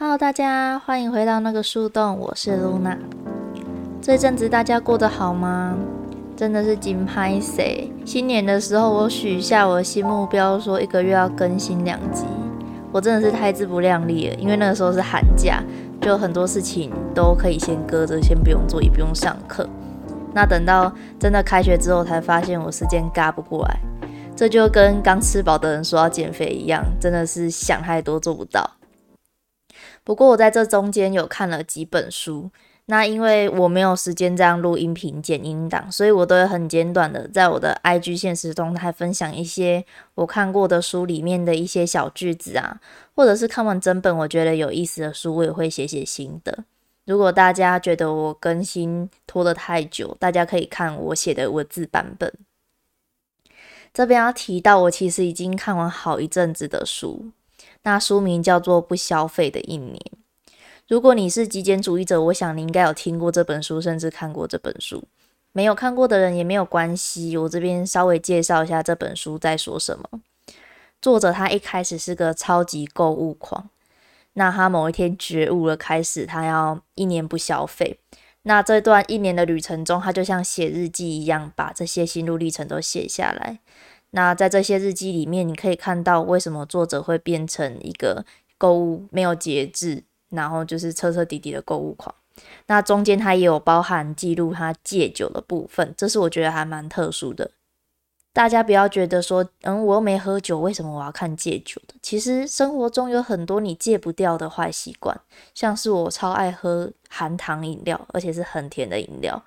Hello，大家欢迎回到那个树洞，我是露娜。这阵子大家过得好吗？真的是金拍谁？新年的时候我许下我的新目标，说一个月要更新两集。我真的是太自不量力了，因为那个时候是寒假，就很多事情都可以先搁着，先不用做，也不用上课。那等到真的开学之后，才发现我时间嘎不过来。这就跟刚吃饱的人说要减肥一样，真的是想太多做不到。不过我在这中间有看了几本书，那因为我没有时间这样录音频剪音档，所以我都会很简短的在我的 IG 现实动态分享一些我看过的书里面的一些小句子啊，或者是看完整本我觉得有意思的书，我也会写写心得。如果大家觉得我更新拖得太久，大家可以看我写的文字版本。这边要提到，我其实已经看完好一阵子的书。那书名叫做《不消费的一年》。如果你是极简主义者，我想你应该有听过这本书，甚至看过这本书。没有看过的人也没有关系，我这边稍微介绍一下这本书在说什么。作者他一开始是个超级购物狂，那他某一天觉悟了，开始他要一年不消费。那这段一年的旅程中，他就像写日记一样，把这些心路历程都写下来。那在这些日记里面，你可以看到为什么作者会变成一个购物没有节制，然后就是彻彻底底的购物狂。那中间他也有包含记录他戒酒的部分，这是我觉得还蛮特殊的。大家不要觉得说，嗯，我又没喝酒，为什么我要看戒酒的？其实生活中有很多你戒不掉的坏习惯，像是我超爱喝含糖饮料，而且是很甜的饮料。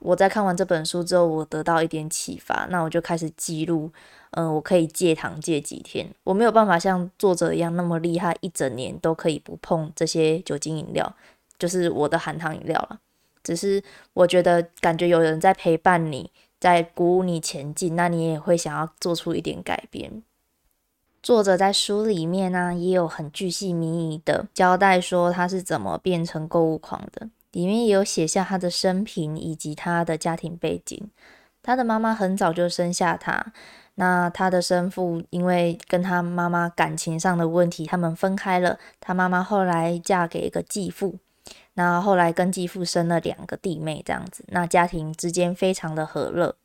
我在看完这本书之后，我得到一点启发，那我就开始记录，嗯，我可以戒糖戒几天。我没有办法像作者一样那么厉害，一整年都可以不碰这些酒精饮料，就是我的含糖饮料了。只是我觉得感觉有人在陪伴你，在鼓舞你前进，那你也会想要做出一点改变。作者在书里面呢，也有很巨细靡遗的交代说他是怎么变成购物狂的。里面也有写下他的生平以及他的家庭背景。他的妈妈很早就生下他，那他的生父因为跟他妈妈感情上的问题，他们分开了。他妈妈后来嫁给一个继父，那后来跟继父生了两个弟妹，这样子，那家庭之间非常的和乐。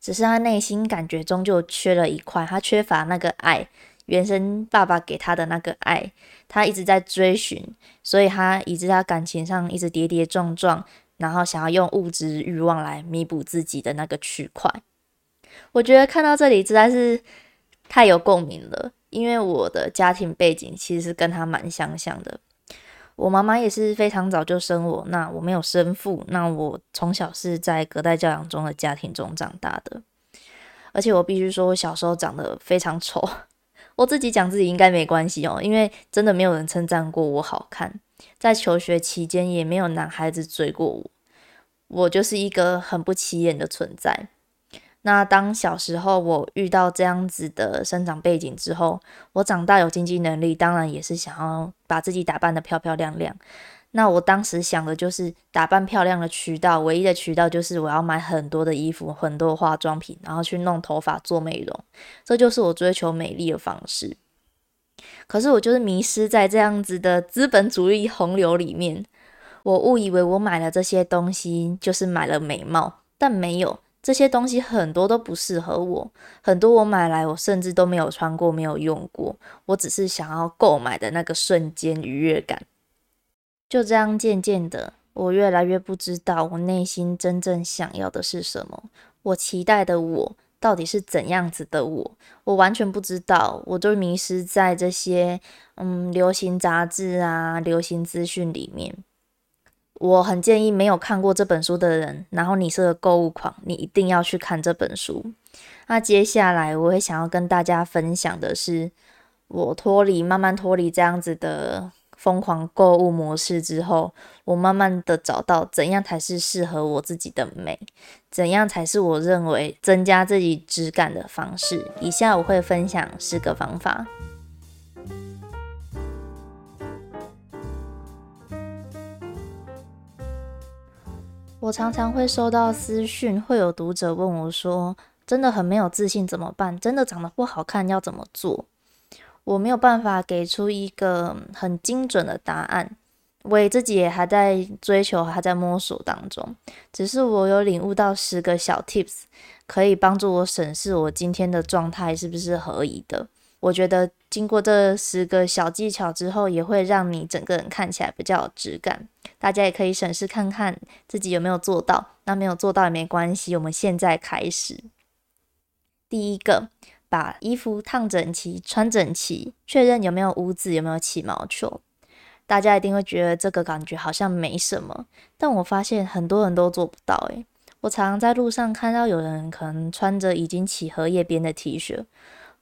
只是他内心感觉终究缺了一块，他缺乏那个爱。原生爸爸给他的那个爱，他一直在追寻，所以他以致他感情上一直跌跌撞撞，然后想要用物质欲望来弥补自己的那个区块。我觉得看到这里实在是太有共鸣了，因为我的家庭背景其实是跟他蛮相像的。我妈妈也是非常早就生我，那我没有生父，那我从小是在隔代教养中的家庭中长大的，而且我必须说，我小时候长得非常丑。我自己讲自己应该没关系哦，因为真的没有人称赞过我好看，在求学期间也没有男孩子追过我，我就是一个很不起眼的存在。那当小时候我遇到这样子的生长背景之后，我长大有经济能力，当然也是想要把自己打扮的漂漂亮亮。那我当时想的就是打扮漂亮的渠道，唯一的渠道就是我要买很多的衣服、很多化妆品，然后去弄头发、做美容，这就是我追求美丽的方式。可是我就是迷失在这样子的资本主义洪流里面，我误以为我买了这些东西就是买了美貌，但没有，这些东西很多都不适合我，很多我买来我甚至都没有穿过、没有用过，我只是想要购买的那个瞬间愉悦感。就这样，渐渐的，我越来越不知道我内心真正想要的是什么。我期待的我到底是怎样子的我？我完全不知道，我就迷失在这些嗯流行杂志啊、流行资讯里面。我很建议没有看过这本书的人，然后你是个购物狂，你一定要去看这本书。那接下来我会想要跟大家分享的是，我脱离慢慢脱离这样子的。疯狂购物模式之后，我慢慢的找到怎样才是适合我自己的美，怎样才是我认为增加自己质感的方式。以下我会分享四个方法。我常常会收到私讯，会有读者问我说：“真的很没有自信，怎么办？真的长得不好看，要怎么做？”我没有办法给出一个很精准的答案。我也自己也还在追求，还在摸索当中。只是我有领悟到十个小 tips，可以帮助我审视我今天的状态是不是合宜的。我觉得经过这十个小技巧之后，也会让你整个人看起来比较有质感。大家也可以审视看看自己有没有做到。那没有做到也没关系，我们现在开始。第一个，把衣服烫整齐、穿整齐，确认有没有污渍、有没有起毛球。大家一定会觉得这个感觉好像没什么，但我发现很多人都做不到。诶，我常常在路上看到有人可能穿着已经起荷叶边的 T 恤，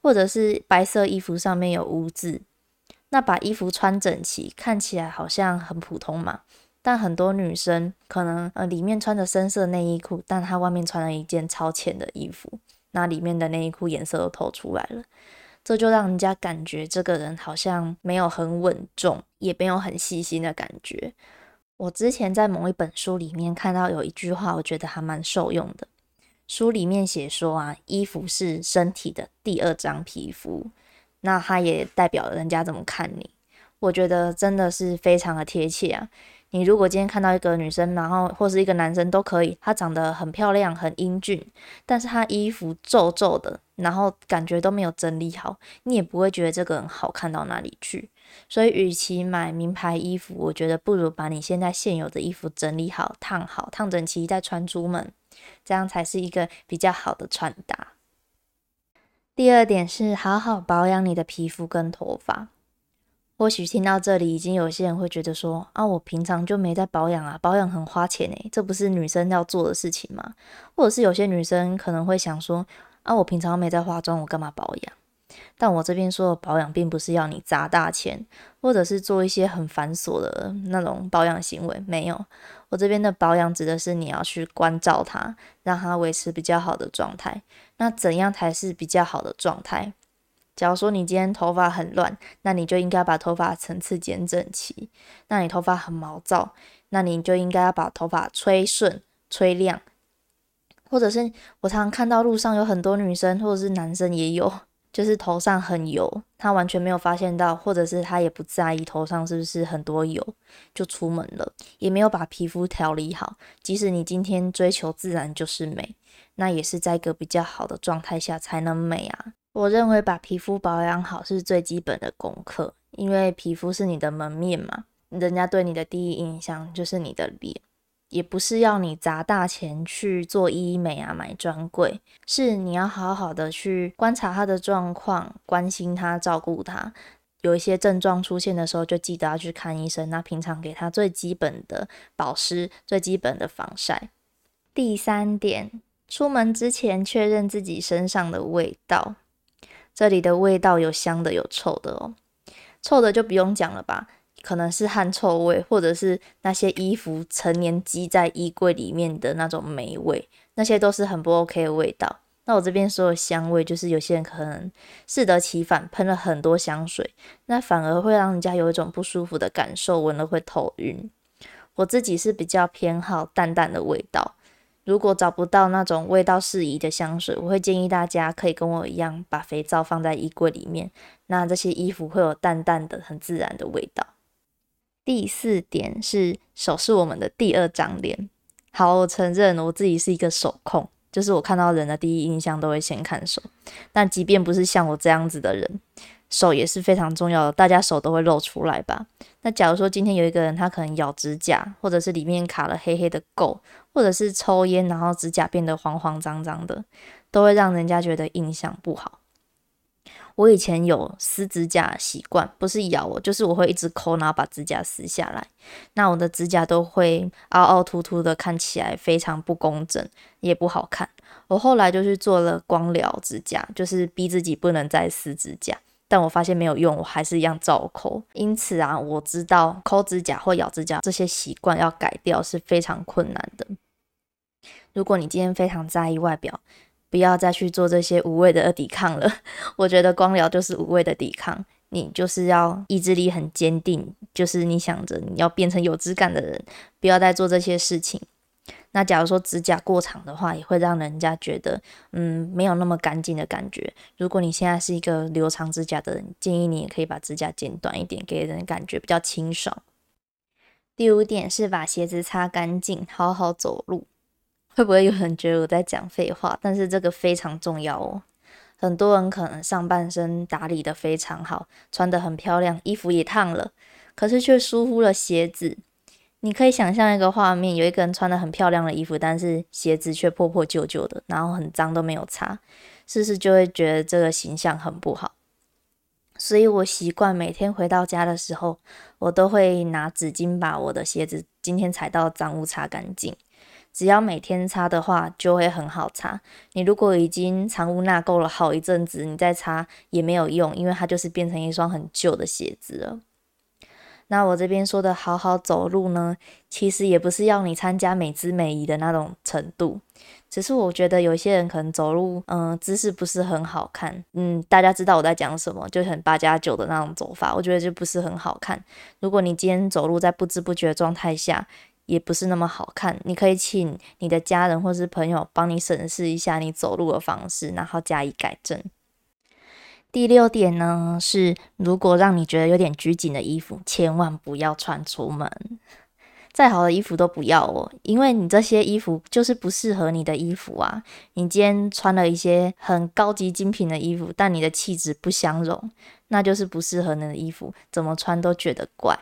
或者是白色衣服上面有污渍。那把衣服穿整齐，看起来好像很普通嘛。但很多女生可能呃里面穿着深色内衣裤，但她外面穿了一件超浅的衣服，那里面的内衣裤颜色都透出来了。这就让人家感觉这个人好像没有很稳重，也没有很细心的感觉。我之前在某一本书里面看到有一句话，我觉得还蛮受用的。书里面写说啊，衣服是身体的第二张皮肤，那它也代表人家怎么看你。我觉得真的是非常的贴切啊。你如果今天看到一个女生，然后或是一个男生都可以，她长得很漂亮、很英俊，但是她衣服皱皱的，然后感觉都没有整理好，你也不会觉得这个人好看到哪里去。所以，与其买名牌衣服，我觉得不如把你现在现有的衣服整理好、烫好、烫整齐再穿出门，这样才是一个比较好的穿搭。第二点是好好保养你的皮肤跟头发。或许听到这里，已经有些人会觉得说：“啊，我平常就没在保养啊，保养很花钱诶，这不是女生要做的事情吗？”或者是有些女生可能会想说：“啊，我平常没在化妆，我干嘛保养？”但我这边说的保养，并不是要你砸大钱，或者是做一些很繁琐的那种保养行为，没有。我这边的保养指的是你要去关照它，让它维持比较好的状态。那怎样才是比较好的状态？假如说你今天头发很乱，那你就应该把头发层次剪整齐；那你头发很毛躁，那你就应该要把头发吹顺、吹亮。或者是我常常看到路上有很多女生，或者是男生也有，就是头上很油，他完全没有发现到，或者是他也不在意头上是不是很多油，就出门了，也没有把皮肤调理好。即使你今天追求自然就是美，那也是在一个比较好的状态下才能美啊。我认为把皮肤保养好是最基本的功课，因为皮肤是你的门面嘛，人家对你的第一印象就是你的脸，也不是要你砸大钱去做医美啊，买专柜，是你要好好的去观察他的状况，关心他，照顾他，有一些症状出现的时候，就记得要去看医生。那平常给他最基本的保湿，最基本的防晒。第三点，出门之前确认自己身上的味道。这里的味道有香的，有臭的哦。臭的就不用讲了吧，可能是汗臭味，或者是那些衣服成年积在衣柜里面的那种霉味，那些都是很不 OK 的味道。那我这边说的香味，就是有些人可能适得其反，喷了很多香水，那反而会让人家有一种不舒服的感受，闻了会头晕。我自己是比较偏好淡淡的味道。如果找不到那种味道适宜的香水，我会建议大家可以跟我一样，把肥皂放在衣柜里面。那这些衣服会有淡淡的、很自然的味道。第四点是手是我们的第二张脸。好，我承认我自己是一个手控，就是我看到人的第一印象都会先看手。但即便不是像我这样子的人。手也是非常重要的，大家手都会露出来吧？那假如说今天有一个人，他可能咬指甲，或者是里面卡了黑黑的垢，或者是抽烟，然后指甲变得黄黄脏脏的，都会让人家觉得印象不好。我以前有撕指甲习惯，不是咬我，就是我会一直抠，然后把指甲撕下来，那我的指甲都会凹凹凸凸的，看起来非常不工整，也不好看。我后来就去做了光疗指甲，就是逼自己不能再撕指甲。但我发现没有用，我还是一样照抠。因此啊，我知道抠指甲或咬指甲这些习惯要改掉是非常困难的。如果你今天非常在意外表，不要再去做这些无谓的抵抗了。我觉得光疗就是无谓的抵抗，你就是要意志力很坚定，就是你想着你要变成有质感的人，不要再做这些事情。那假如说指甲过长的话，也会让人家觉得，嗯，没有那么干净的感觉。如果你现在是一个留长指甲的人，建议你也可以把指甲剪短一点，给人感觉比较清爽。第五点是把鞋子擦干净，好好走路。会不会有人觉得我在讲废话？但是这个非常重要哦。很多人可能上半身打理的非常好，穿的很漂亮，衣服也烫了，可是却疏忽了鞋子。你可以想象一个画面，有一个人穿的很漂亮的衣服，但是鞋子却破破旧旧的，然后很脏都没有擦，是不是就会觉得这个形象很不好？所以我习惯每天回到家的时候，我都会拿纸巾把我的鞋子今天踩到脏污擦干净。只要每天擦的话，就会很好擦。你如果已经藏污纳垢了好一阵子，你再擦也没有用，因为它就是变成一双很旧的鞋子了。那我这边说的好好走路呢，其实也不是要你参加美姿美仪的那种程度，只是我觉得有些人可能走路，嗯，姿势不是很好看，嗯，大家知道我在讲什么，就很八加九的那种走法，我觉得就不是很好看。如果你今天走路在不知不觉状态下，也不是那么好看，你可以请你的家人或是朋友帮你审视一下你走路的方式，然后加以改正。第六点呢是，如果让你觉得有点拘谨的衣服，千万不要穿出门。再好的衣服都不要哦，因为你这些衣服就是不适合你的衣服啊。你今天穿了一些很高级精品的衣服，但你的气质不相容，那就是不适合你的衣服，怎么穿都觉得怪。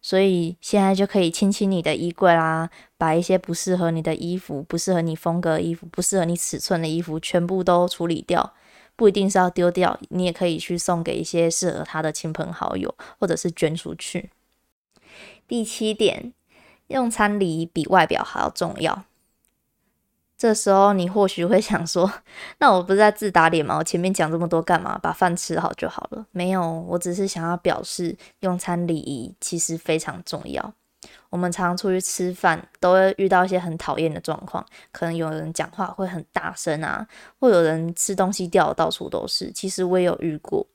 所以现在就可以清清你的衣柜啦，把一些不适合你的衣服、不适合你风格的衣服、不适合你尺寸的衣服全部都处理掉。不一定是要丢掉，你也可以去送给一些适合他的亲朋好友，或者是捐出去。第七点，用餐礼仪比外表还要重要。这时候你或许会想说，那我不是在自打脸吗？我前面讲这么多干嘛？把饭吃好就好了。没有，我只是想要表示，用餐礼仪其实非常重要。我们常出去吃饭，都会遇到一些很讨厌的状况，可能有人讲话会很大声啊，或有人吃东西掉到处都是。其实我也有遇过，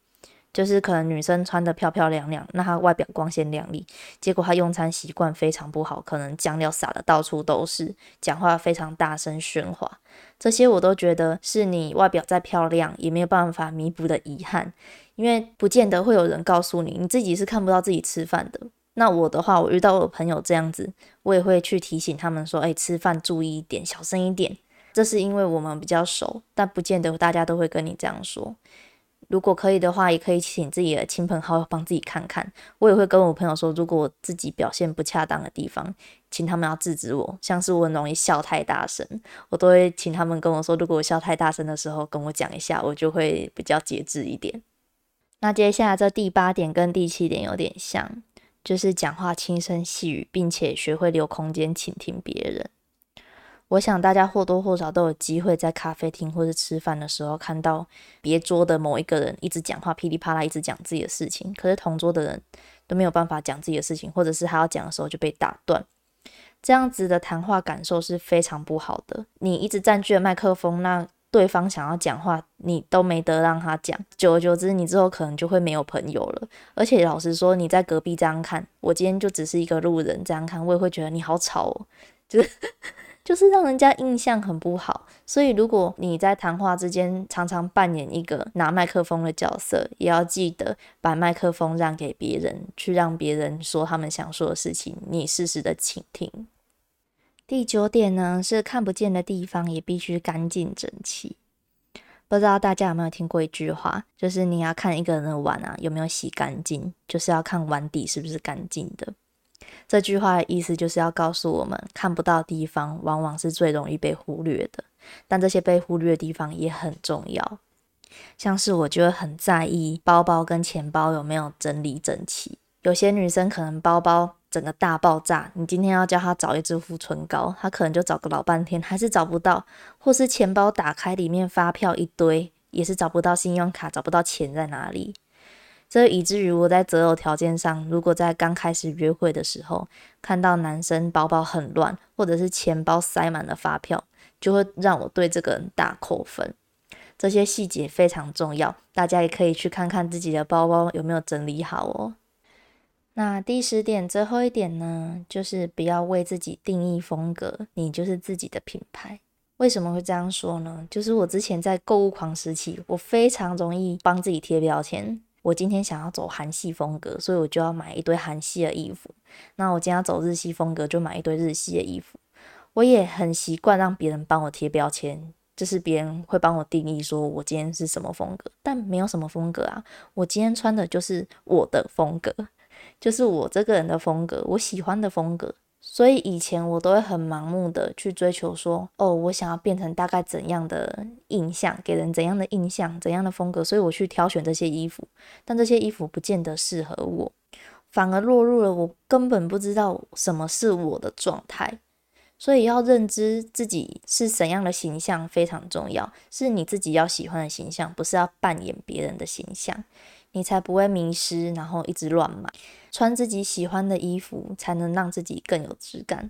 就是可能女生穿的漂漂亮亮，那她外表光鲜亮丽，结果她用餐习惯非常不好，可能酱料撒的到处都是，讲话非常大声喧哗，这些我都觉得是你外表再漂亮也没有办法弥补的遗憾，因为不见得会有人告诉你，你自己是看不到自己吃饭的。那我的话，我遇到我朋友这样子，我也会去提醒他们说：“哎，吃饭注意一点，小声一点。”这是因为我们比较熟，但不见得大家都会跟你这样说。如果可以的话，也可以请自己的亲朋好友帮自己看看。我也会跟我朋友说，如果我自己表现不恰当的地方，请他们要制止我。像是我很容易笑太大声，我都会请他们跟我说，如果我笑太大声的时候，跟我讲一下，我就会比较节制一点。那接下来这第八点跟第七点有点像。就是讲话轻声细语，并且学会留空间倾听别人。我想大家或多或少都有机会在咖啡厅或是吃饭的时候，看到别桌的某一个人一直讲话，噼里啪啦一直讲自己的事情，可是同桌的人都没有办法讲自己的事情，或者是他要讲的时候就被打断。这样子的谈话感受是非常不好的。你一直占据了麦克风，那。对方想要讲话，你都没得让他讲，久而久之，你之后可能就会没有朋友了。而且老实说，你在隔壁这样看，我今天就只是一个路人这样看，我也会觉得你好吵哦，就是 就是让人家印象很不好。所以如果你在谈话之间常常扮演一个拿麦克风的角色，也要记得把麦克风让给别人，去让别人说他们想说的事情，你适时的倾听。第九点呢，是看不见的地方也必须干净整齐。不知道大家有没有听过一句话，就是你要看一个人的碗啊有没有洗干净，就是要看碗底是不是干净的。这句话的意思就是要告诉我们，看不到地方往往是最容易被忽略的，但这些被忽略的地方也很重要。像是我就会很在意包包跟钱包有没有整理整齐，有些女生可能包包。整个大爆炸！你今天要叫他找一支护唇膏，他可能就找个老半天，还是找不到；或是钱包打开，里面发票一堆，也是找不到信用卡，找不到钱在哪里。这以至于我在择偶条件上，如果在刚开始约会的时候，看到男生包包很乱，或者是钱包塞满了发票，就会让我对这个人大扣分。这些细节非常重要，大家也可以去看看自己的包包有没有整理好哦。那第十点，最后一点呢，就是不要为自己定义风格，你就是自己的品牌。为什么会这样说呢？就是我之前在购物狂时期，我非常容易帮自己贴标签。我今天想要走韩系风格，所以我就要买一堆韩系的衣服。那我今天要走日系风格，就买一堆日系的衣服。我也很习惯让别人帮我贴标签，就是别人会帮我定义说我今天是什么风格，但没有什么风格啊。我今天穿的就是我的风格，就是我这个人的风格，我喜欢的风格。所以以前我都会很盲目的去追求说，哦，我想要变成大概怎样的印象，给人怎样的印象，怎样的风格，所以我去挑选这些衣服，但这些衣服不见得适合我，反而落入了我根本不知道什么是我的状态。所以要认知自己是怎样的形象非常重要，是你自己要喜欢的形象，不是要扮演别人的形象。你才不会迷失，然后一直乱买，穿自己喜欢的衣服，才能让自己更有质感。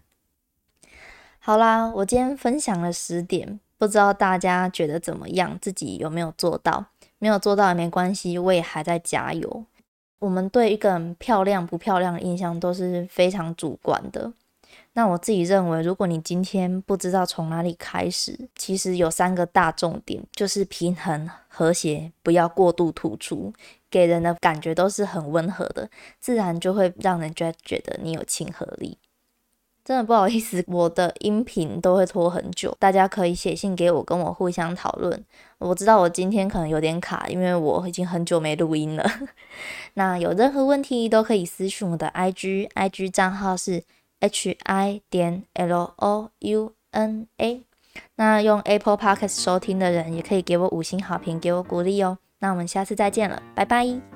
好啦，我今天分享了十点，不知道大家觉得怎么样？自己有没有做到？没有做到也没关系，我也还在加油。我们对一个人漂亮不漂亮的印象都是非常主观的。那我自己认为，如果你今天不知道从哪里开始，其实有三个大重点，就是平衡、和谐，不要过度突出，给人的感觉都是很温和的，自然就会让人觉觉得你有亲和力。真的不好意思，我的音频都会拖很久，大家可以写信给我，跟我互相讨论。我知道我今天可能有点卡，因为我已经很久没录音了。那有任何问题都可以私信我的 IG，IG 账号是。H i 点 l o u n a，那用 Apple Podcast 收听的人也可以给我五星好评，给我鼓励哦。那我们下次再见了，拜拜。